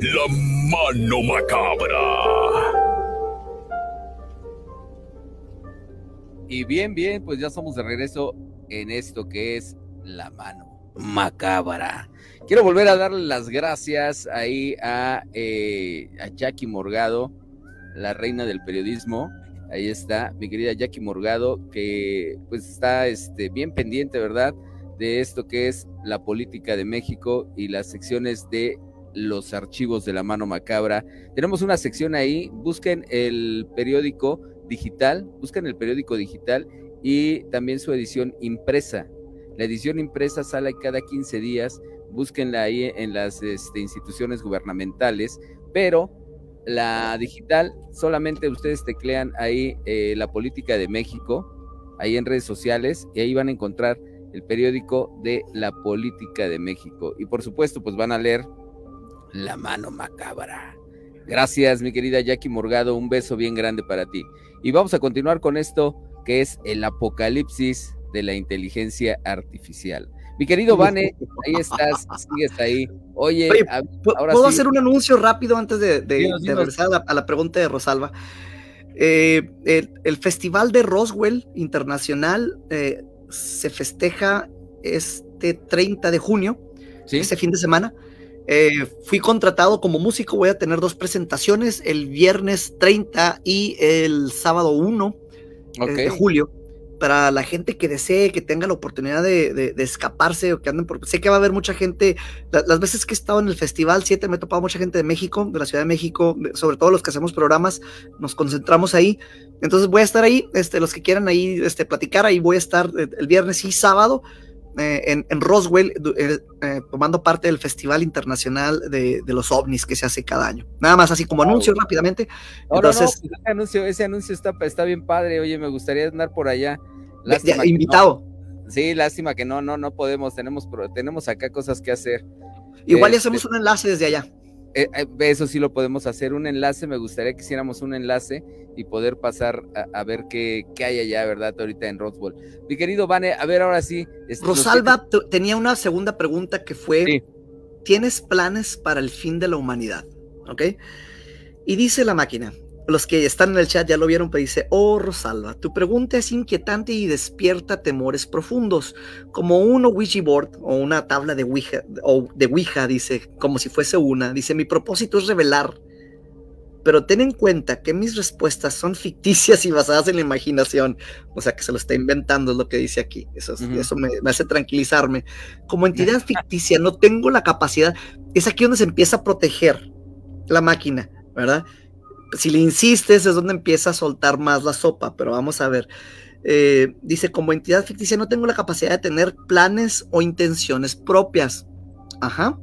La mano macabra. Y bien, bien, pues ya somos de regreso en esto que es la mano macabra. Quiero volver a darle las gracias ahí a, eh, a Jackie Morgado, la reina del periodismo. Ahí está, mi querida Jackie Morgado, que pues está este, bien pendiente, ¿verdad? De esto que es la política de México y las secciones de los archivos de la mano macabra. Tenemos una sección ahí, busquen el periódico digital, busquen el periódico digital y también su edición impresa. La edición impresa sale cada 15 días búsquenla ahí en las este, instituciones gubernamentales, pero la digital solamente ustedes teclean ahí eh, la política de México, ahí en redes sociales, y ahí van a encontrar el periódico de la política de México. Y por supuesto, pues van a leer La mano macabra. Gracias, mi querida Jackie Morgado, un beso bien grande para ti. Y vamos a continuar con esto que es el apocalipsis de la inteligencia artificial. Mi querido Vane, ahí estás, sigues ahí. Oye, ¿puedo hacer un anuncio rápido antes de, regresar a la, pregunta de Rosalba? Eh, el, Festival de Roswell Internacional eh, se festeja este 30 de junio, ese fin de semana. Eh, fui contratado como músico, voy a tener dos presentaciones, el viernes 30 y el sábado 1 de julio para la gente que desee, que tenga la oportunidad de, escaparse o que anden por... Sé que va a haber mucha gente, las veces que he estado en el Festival 7 me he topado mucha gente de México, de la Ciudad de México, sobre todo los que hacemos programas, nos concentramos ahí. Entonces voy a estar ahí, este, los que quieran ahí este, platicar, ahí voy a estar eh, el viernes y sábado. Eh, en, Roswell, eh, tomando parte del Festival Internacional de, los OVNIs que se hace cada año. Nada más así como anuncio rápidamente. Entonces, pues ese anuncio, ese anuncio está, está bien padre. Oye, me gustaría andar por allá. invitado. sí, lástima que no, no, no podemos. Tenemos, tenemos acá cosas que hacer. Igual ya hacemos este un enlace desde allá. Eh, eh, eso sí lo podemos hacer, un enlace, me gustaría que hiciéramos un enlace y poder pasar a, ver qué, qué, hay allá, ¿verdad? Ahorita en Roswell. Mi querido Vane, a ver ahora sí. Rosalba tenía una segunda pregunta que fue, ¿tienes planes para el fin de la humanidad? ¿Ok? Y dice la máquina, los que están en el chat ya lo vieron, pero dice, oh Rosalba, tu pregunta es inquietante y despierta temores profundos, como un Ouija board o una tabla de Ouija, o de Ouija, dice, como si fuese una. Dice, mi propósito es revelar, pero ten en cuenta que mis respuestas son ficticias y basadas en la imaginación. O sea, que se lo está inventando, es lo que dice aquí. Eso, eso me, me hace tranquilizarme. Como entidad ficticia, no tengo la capacidad. Es aquí donde se empieza a proteger la máquina, ¿verdad? Si le insistes es donde empieza a soltar más la sopa, pero vamos a ver. Eh, dice, como entidad ficticia no tengo la capacidad de tener planes o intenciones propias. Ajá.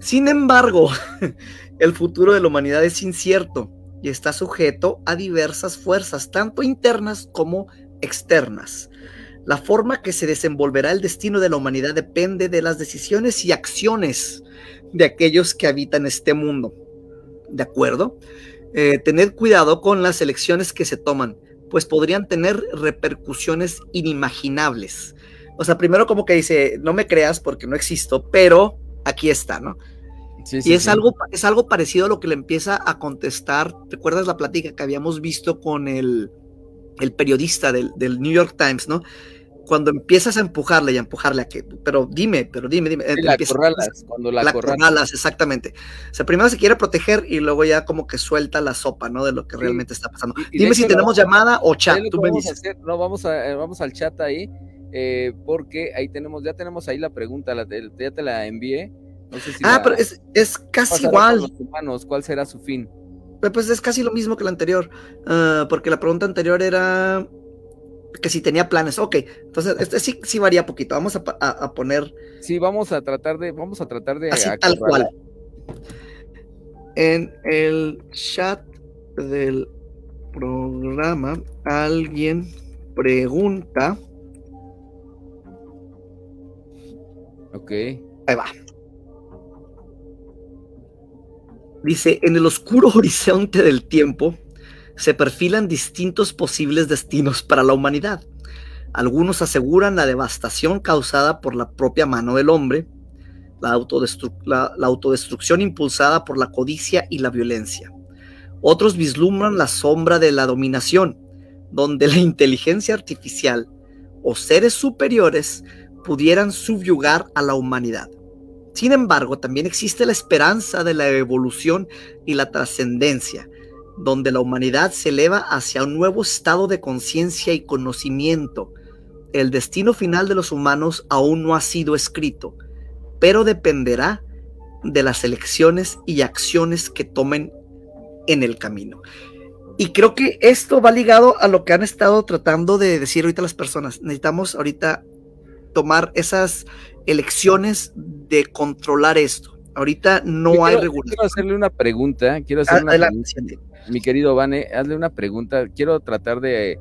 Sin embargo, el futuro de la humanidad es incierto y está sujeto a diversas fuerzas, tanto internas como externas. La forma que se desenvolverá el destino de la humanidad depende de las decisiones y acciones de aquellos que habitan este mundo. ¿De acuerdo? Eh, tener cuidado con las elecciones que se toman, pues podrían tener repercusiones inimaginables. O sea, primero como que dice, no me creas porque no existo, pero aquí está, ¿no? y es, Algo, es algo parecido a lo que le empieza a contestar, ¿recuerdas la plática que habíamos visto con el, el periodista del, del New York Times, ¿no? Cuando empiezas a empujarle y a empujarle a que, pero dime, pero dime, dime. la corralas, cuando la, corralas. exactamente. O sea, primero se quiere proteger y luego ya como que suelta la sopa, ¿no? De lo que realmente está pasando. dime si tenemos llamada o chat, tú me dices. no, vamos, a, eh, vamos al chat ahí, eh, porque ahí tenemos, ya tenemos ahí la pregunta, la, ya te la envié. No sé si ah, pero es, es casi igual. Los humanos, ¿Cuál será su fin? Pues es casi lo mismo que la anterior, ah, porque la pregunta anterior era que si tenía planes. Ok, entonces este sí, sí varía poquito. Vamos a, poner. Sí, vamos a tratar de, vamos a tratar de. Así tal cual. En el chat del programa, alguien pregunta. Ok. Ahí va. Dice, en el oscuro horizonte del tiempo, se perfilan distintos posibles destinos para la humanidad. Algunos aseguran la devastación causada por la propia mano del hombre, la, autodestrucción impulsada por la codicia y la violencia. Otros vislumbran la sombra de la dominación, donde la inteligencia artificial o seres superiores pudieran subyugar a la humanidad. Sin embargo, también existe la esperanza de la evolución y la trascendencia, donde la humanidad se eleva hacia un nuevo estado de conciencia y conocimiento. El destino final de los humanos aún no ha sido escrito, pero dependerá de las elecciones y acciones que tomen en el camino. Y creo que esto va ligado a lo que han estado tratando de decir ahorita las personas. Necesitamos ahorita tomar esas elecciones de controlar esto. Ahorita no hay regulación. Quiero hacerle una pregunta. Quiero hacerle una pregunta mi querido Vane, hazle una pregunta. Quiero tratar de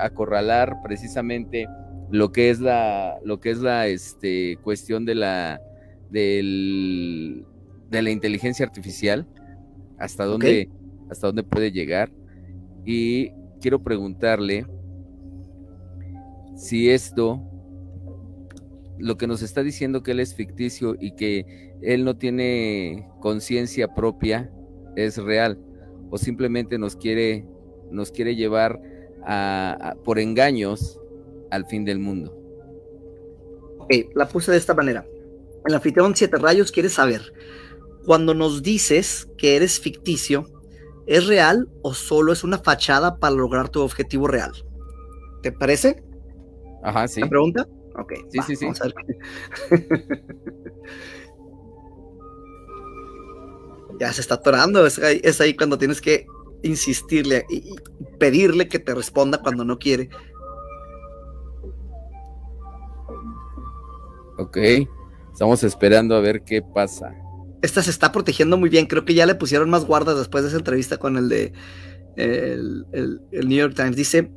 acorralar precisamente lo que es la, lo que es la este, cuestión de la, del, de la inteligencia artificial, hasta dónde, hasta dónde puede llegar. Y quiero preguntarle si esto, lo que nos está diciendo que él es ficticio y que él no tiene conciencia propia, es real, o simplemente nos quiere, nos quiere llevar a, por engaños al fin del mundo. Ok, la puse de esta manera. El anfitrión Siete Rayos quiere saber, cuando nos dices que eres ficticio, ¿es real o solo es una fachada para lograr tu objetivo real? ¿Te parece? Ajá, sí. ¿La pregunta? Ok. Sí, sí, sí. ya se está atorando. Es ahí, es ahí cuando tienes que insistirle y pedirle que te responda cuando no quiere. Ok, estamos esperando a ver qué pasa. Esta se está protegiendo muy bien. Creo que ya le pusieron más guardas después de esa entrevista con el de el, el New York Times. Dice: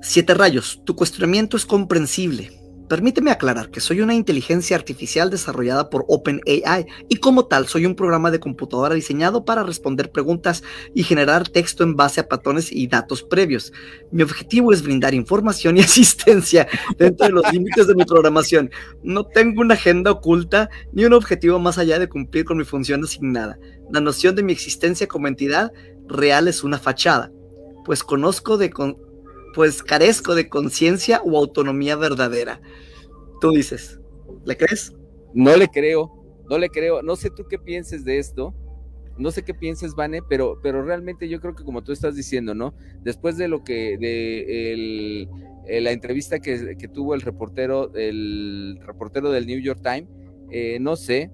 Siete rayos, tu cuestionamiento es comprensible Permíteme aclarar que soy una inteligencia artificial desarrollada por OpenAI y como tal soy un programa de computadora diseñado para responder preguntas y generar texto en base a patrones y datos previos. Mi objetivo es brindar información y asistencia dentro de los límites de mi programación. No tengo una agenda oculta ni un objetivo más allá de cumplir con mi función asignada. La noción de mi existencia como entidad real es una fachada, pues conozco de, pues carezco de conciencia o autonomía verdadera. Tú dices, ¿le crees? No le creo, no le creo. No sé tú qué pienses de esto. No sé qué pienses, Vane, pero, pero realmente yo creo que como tú estás diciendo, ¿no? Después de lo que, de la entrevista que, tuvo el reportero, el reportero del New York Times, eh, no sé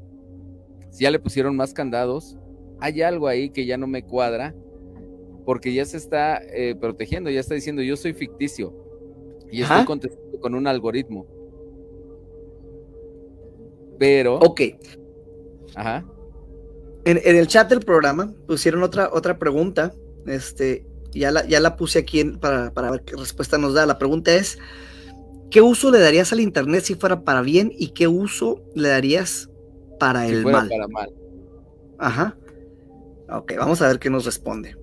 si ya le pusieron más candados. Hay algo ahí que ya no me cuadra porque ya se está eh, protegiendo, ya está diciendo yo soy ficticio y estoy contestando con un algoritmo. Pero. Ok. Ajá. En, el chat del programa pusieron otra, otra pregunta. Este, ya la, ya la puse aquí para, ver qué respuesta nos da. La pregunta es: ¿qué uso le darías al internet si fuera para bien y qué uso le darías para el mal? Para mal. Ajá. Ok, vamos a ver qué nos responde.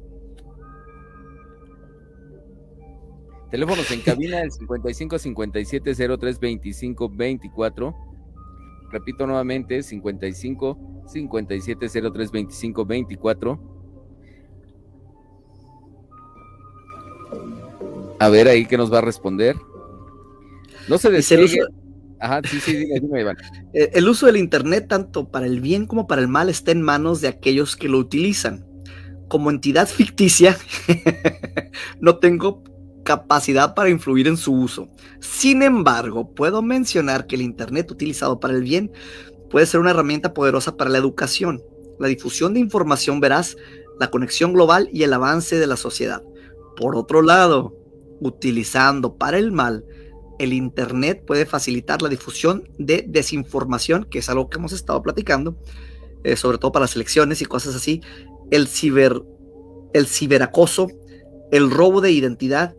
Teléfonos en cabina el 55 57 03 25 24. Repito nuevamente, 55 57 03 25 24. A ver ahí qué nos va a responder. No se despegue. Ajá, sí, sí, dime, dime, Iván. Eh, el uso del Internet, tanto para el bien como para el mal, está en manos de aquellos que lo utilizan. Como entidad ficticia, no tengo capacidad para influir en su uso. Sin embargo, puedo mencionar que el Internet utilizado para el bien puede ser una herramienta poderosa para la educación, la difusión de información veraz, la conexión global y el avance de la sociedad. Por otro lado, utilizando para el mal, el Internet puede facilitar la difusión de desinformación, que es algo que hemos estado platicando, eh, sobre todo para las elecciones y cosas así, el, ciber, el ciberacoso, el robo de identidad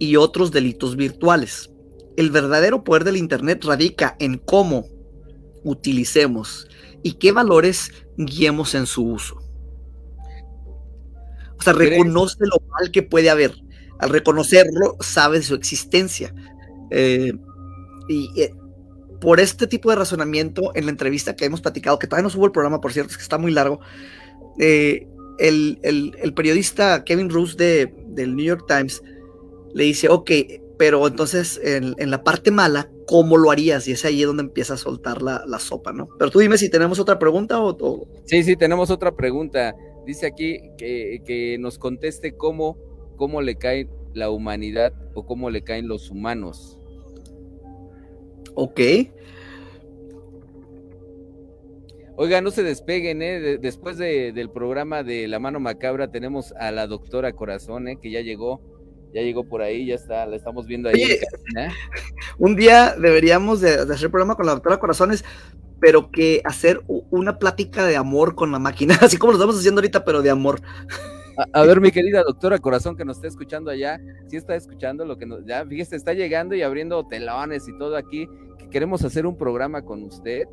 y otros delitos virtuales. El verdadero poder del Internet radica en cómo utilicemos y qué valores guiemos en su uso. O sea, reconoce lo mal que puede haber. Al reconocerlo, sabe de su existencia. Eh, y eh, por este tipo de razonamiento, en la entrevista que hemos platicado, que todavía no subo el programa, por cierto, es que está muy largo, eh, el, periodista Kevin Roos de, del New York Times le dice, ok, pero entonces en, la parte mala, ¿cómo lo harías? Y es ahí donde empieza a soltar la, sopa, ¿no? Pero tú dime si tenemos otra pregunta o... todo. Sí, sí, tenemos otra pregunta. Dice aquí que, nos conteste cómo, cómo le cae la humanidad o cómo le caen los humanos. Ok. Oiga, no se despeguen, ¿eh? después del programa de La Mano Macabra tenemos a la doctora Corazón, ¿eh? Que ya llegó ya llegó por ahí, ya está, la estamos viendo ahí. un día deberíamos de, hacer programa con la doctora Corazones, pero que hacer una plática de amor con la máquina, así como lo estamos haciendo ahorita, pero de amor. A, ver, mi querida doctora Corazón, que nos está escuchando allá, sí está escuchando lo que nos, ya, fíjese, está llegando y abriendo telones y todo aquí, que queremos hacer un programa con usted,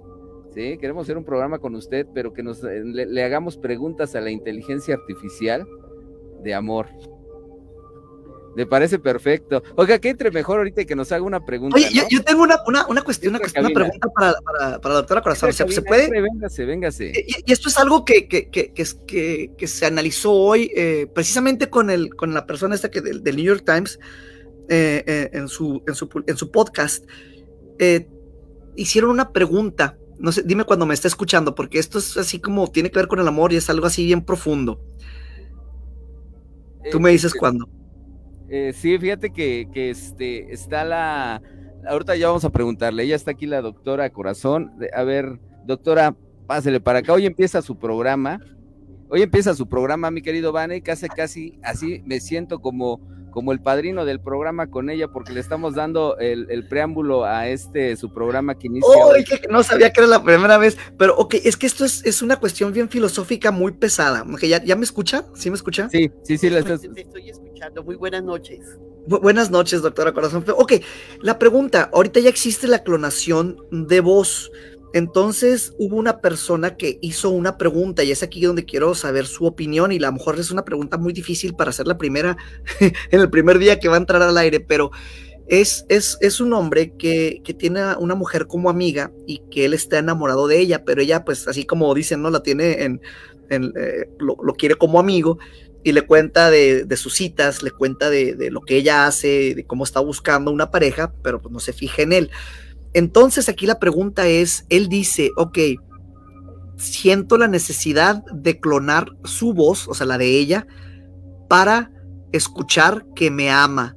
¿sí? Queremos hacer un programa con usted, pero que nos eh, le hagamos preguntas a la inteligencia artificial de amor. Me parece perfecto. Oiga, que entre mejor ahorita y que nos haga una pregunta. Oye, yo, tengo una, una, cuestión, una, cuestión, una pregunta para, para, para, la doctora Corazón. ¿Se, ¿Se, puede? Véngase, véngase. Y, esto es algo que, que, que, que, que se analizó hoy, eh, precisamente con, el, con la persona esta que del, New York Times, eh, eh, en, su, en, su, en su podcast. hicieron una pregunta. No sé, dime cuando me está escuchando, porque esto es así como tiene que ver con el amor y es algo así bien profundo. Tú me dices cuándo. Eh, sí, fíjate que, que, este, está la... Ahorita ya vamos a preguntarle, ella está aquí la doctora Corazón. A ver, doctora, pásele para acá. Hoy empieza su programa. Hoy empieza su programa, mi querido Vane, casi, casi así me siento como como el padrino del programa con ella, porque le estamos dando el, preámbulo a este su programa que inicia. Oh, no sabía que era la primera vez, pero ok, es que esto es, es una cuestión bien filosófica muy pesada. ¿Ya, ¿Ya me escucha? ¿Sí me escucha? Sí, sí, sí, la estoy escuchando. Muy buenas noches. buenas noches, doctora Corazón. Ok, la pregunta, ahorita ya existe la clonación de voz. Entonces hubo una persona que hizo una pregunta y es aquí donde quiero saber su opinión y a lo mejor es una pregunta muy difícil para hacer la primera en el primer día que va a entrar al aire, pero es, es, es un hombre que, que, tiene a una mujer como amiga y que él está enamorado de ella, pero ella pues así como dicen, ¿no? La tiene en, en eh, lo, quiere como amigo y le cuenta de, de sus citas, le cuenta de, de, lo que ella hace, de cómo está buscando una pareja, pero pues no se fija en él. Entonces aquí la pregunta es, él dice, ok, siento la necesidad de clonar su voz, o sea, la de ella, para escuchar que me ama.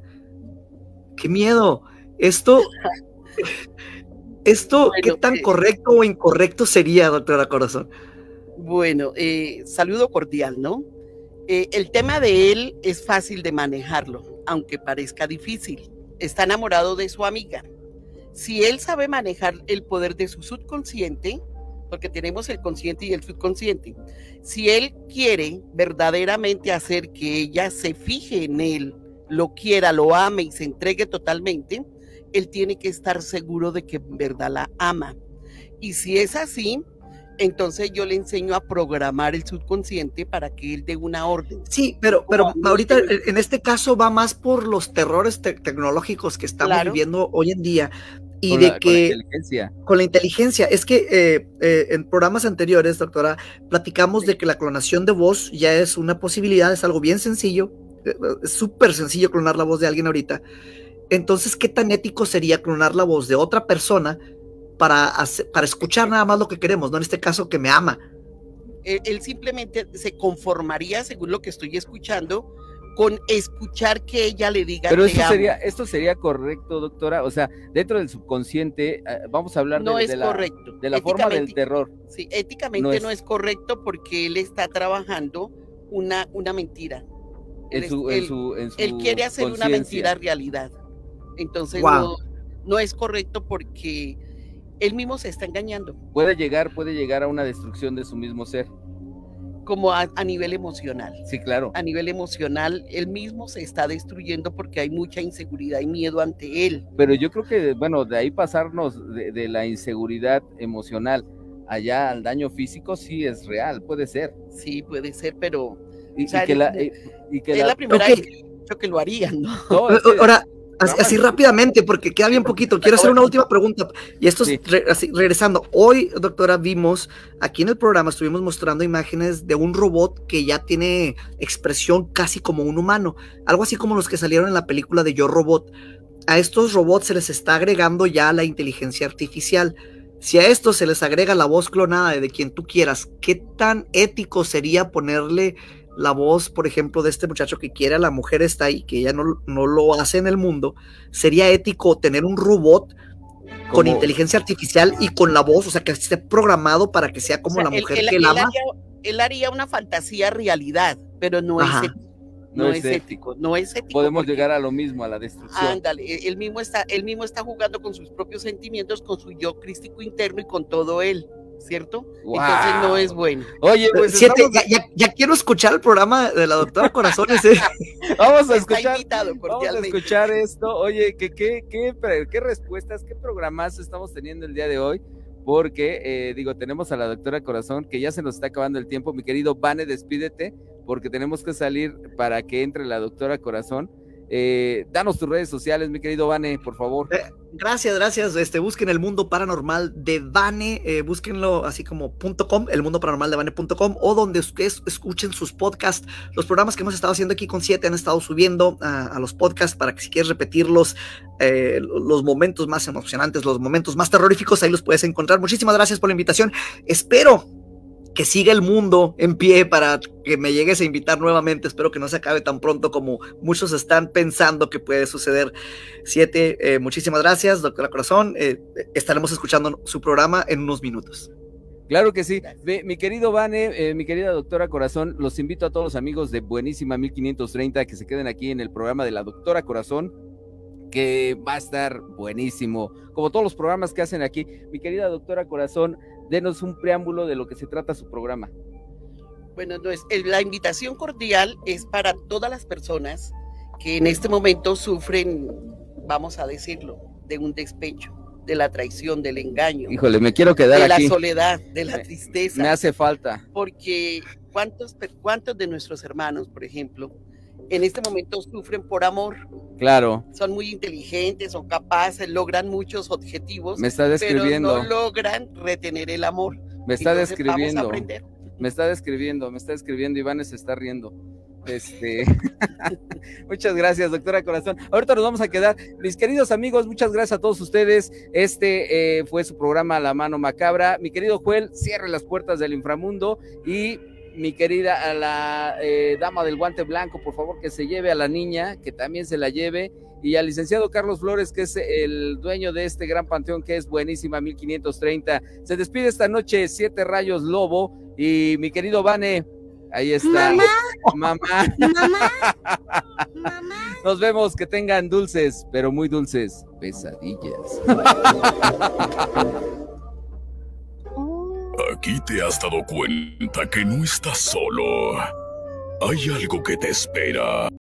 ¡Qué miedo! Esto, esto, ¿qué tan eh, correcto o incorrecto sería, doctora Corazón? Bueno, eh, saludo cordial, ¿no? Eh, el tema de él es fácil de manejarlo, aunque parezca difícil. Está enamorado de su amiga si él sabe manejar el poder de su subconsciente, porque tenemos el consciente y el subconsciente, si él quiere verdaderamente hacer que ella se fije en él, lo quiera, lo ame y se entregue totalmente, él tiene que estar seguro de que en verdad la ama. Y si es así, entonces yo le enseño a programar el subconsciente para que él dé una orden. Sí, pero, pero ahorita en este caso va más por los terrores tecnológicos que estamos viviendo hoy en día y de que con la, inteligencia. con la inteligencia es que eh, eh, en programas anteriores, doctora, platicamos de que la clonación de voz ya es una posibilidad, es algo bien sencillo, eh, es súper sencillo clonar la voz de alguien ahorita. Entonces, ¿qué tan ético sería clonar la voz de otra persona para, para escuchar nada más lo que queremos, ¿no? En este caso, que me ama. Él, simplemente se conformaría, según lo que estoy escuchando, con escuchar que ella le diga. Pero esto sería, esto sería correcto, doctora. O sea, dentro del subconsciente, eh, vamos a hablar de, la, correcto. de la forma del terror. Sí, éticamente no es... correcto porque él está trabajando una, una mentira. En su, él, él quiere hacer una mentira realidad. Entonces no, no es correcto porque él mismo se está engañando. Puede llegar, puede llegar a una destrucción de su mismo ser. Como a, nivel emocional. Sí, claro. A nivel emocional, él mismo se está destruyendo porque hay mucha inseguridad y miedo ante él. Pero yo creo que, bueno, de ahí pasarnos de, la inseguridad emocional allá al daño físico, sí es real, puede ser. Sí, puede ser, pero... Y, que la, es la, primera vez que, lo harían, ¿no? Ahora, Así, rápidamente, porque queda bien poquito. Quiero hacer una última pregunta. Y esto es así, regresando. Hoy, doctora, vimos aquí en el programa, estuvimos mostrando imágenes de un robot que ya tiene expresión casi como un humano. Algo así como los que salieron en la película de Yo Robot. A estos robots se les está agregando ya la inteligencia artificial. Si a esto se les agrega la voz clonada de quien tú quieras, ¿qué tan ético sería ponerle la voz, por ejemplo, de este muchacho que quiere a la mujer está ahí, que ella no, no lo hace en el mundo, sería ético tener un robot con inteligencia artificial y con la voz, o sea, que esté programado para que sea como la mujer que él, ama. él haría una fantasía realidad, pero no es ético. No, es, ético. no es ético. Podemos llegar a lo mismo, a la destrucción. Ándale, él mismo está, él mismo está jugando con sus propios sentimientos, con su yo crístico interno y con todo él. ¿Cierto? Entonces no es bueno. Oye, pues Siete, ya, quiero escuchar el programa de la doctora Corazones. ¿eh? vamos a escuchar, vamos a escuchar esto. Oye, ¿qué, qué, qué, qué respuestas, qué programas estamos teniendo el día de hoy? porque, eh, digo, tenemos a la doctora Corazón, que ya se nos está acabando el tiempo. Mi querido Vane, despídete, porque tenemos que salir para que entre la doctora Corazón. Eh, danos tus redes sociales, mi querido Vane, por favor. Eh, gracias, gracias. Este, busquen el mundo paranormal de Vane, eh, búsquenlo así como .com, el mundo paranormal de Vane.com, o donde ustedes escuchen sus podcasts. Los programas que hemos estado haciendo aquí con siete han estado subiendo a, los podcasts para que si quieres repetirlos, los momentos más emocionantes, los momentos más terroríficos, ahí los puedes encontrar. Muchísimas gracias por la invitación. Espero que siga el mundo en pie para que me llegues a invitar nuevamente. Espero que no se acabe tan pronto como muchos están pensando que puede suceder. Siete, eh, muchísimas gracias, doctora Corazón. Eh, estaremos escuchando su programa en unos minutos. Claro que sí. Mi querido Vane, eh, mi querida doctora Corazón, los invito a todos los amigos de Buenísima 1530 que se queden aquí en el programa de la doctora Corazón, que va a estar buenísimo, como todos los programas que hacen aquí. Mi querida doctora Corazón, denos un preámbulo de lo que se trata su programa. Bueno, entonces, la invitación cordial es para todas las personas que en este momento sufren, vamos a decirlo, de un despecho, de la traición, del engaño. Híjole, me quiero quedar aquí. De la soledad, de la tristeza. Me hace falta. Porque ¿cuántos, cuántos de nuestros hermanos, por ejemplo, en este momento sufren por amor. Claro. Son muy inteligentes, son capaces, logran muchos objetivos. Me está describiendo. Pero no logran retener el amor. Me está describiendo. Me está describiendo, me está describiendo. Iván se está riendo. Este, muchas gracias, doctora Corazón. Ahorita nos vamos a quedar. Mis queridos amigos, muchas gracias a todos ustedes. Este eh, fue su programa La Mano Macabra. Mi querido Joel, cierre las puertas del inframundo y mi querida a la eh, dama del guante blanco, por favor que se lleve a la niña, que también se la lleve, y al licenciado Carlos Flores, que es el dueño de este gran panteón que es buenísima 1530. Se despide esta noche Siete Rayos Lobo y mi querido Vane, ahí está. Mamá. Mamá. Mamá. Mamá. Nos vemos, que tengan dulces, pero muy dulces pesadillas. Aquí te has dado cuenta que no estás solo. Hay algo que te espera.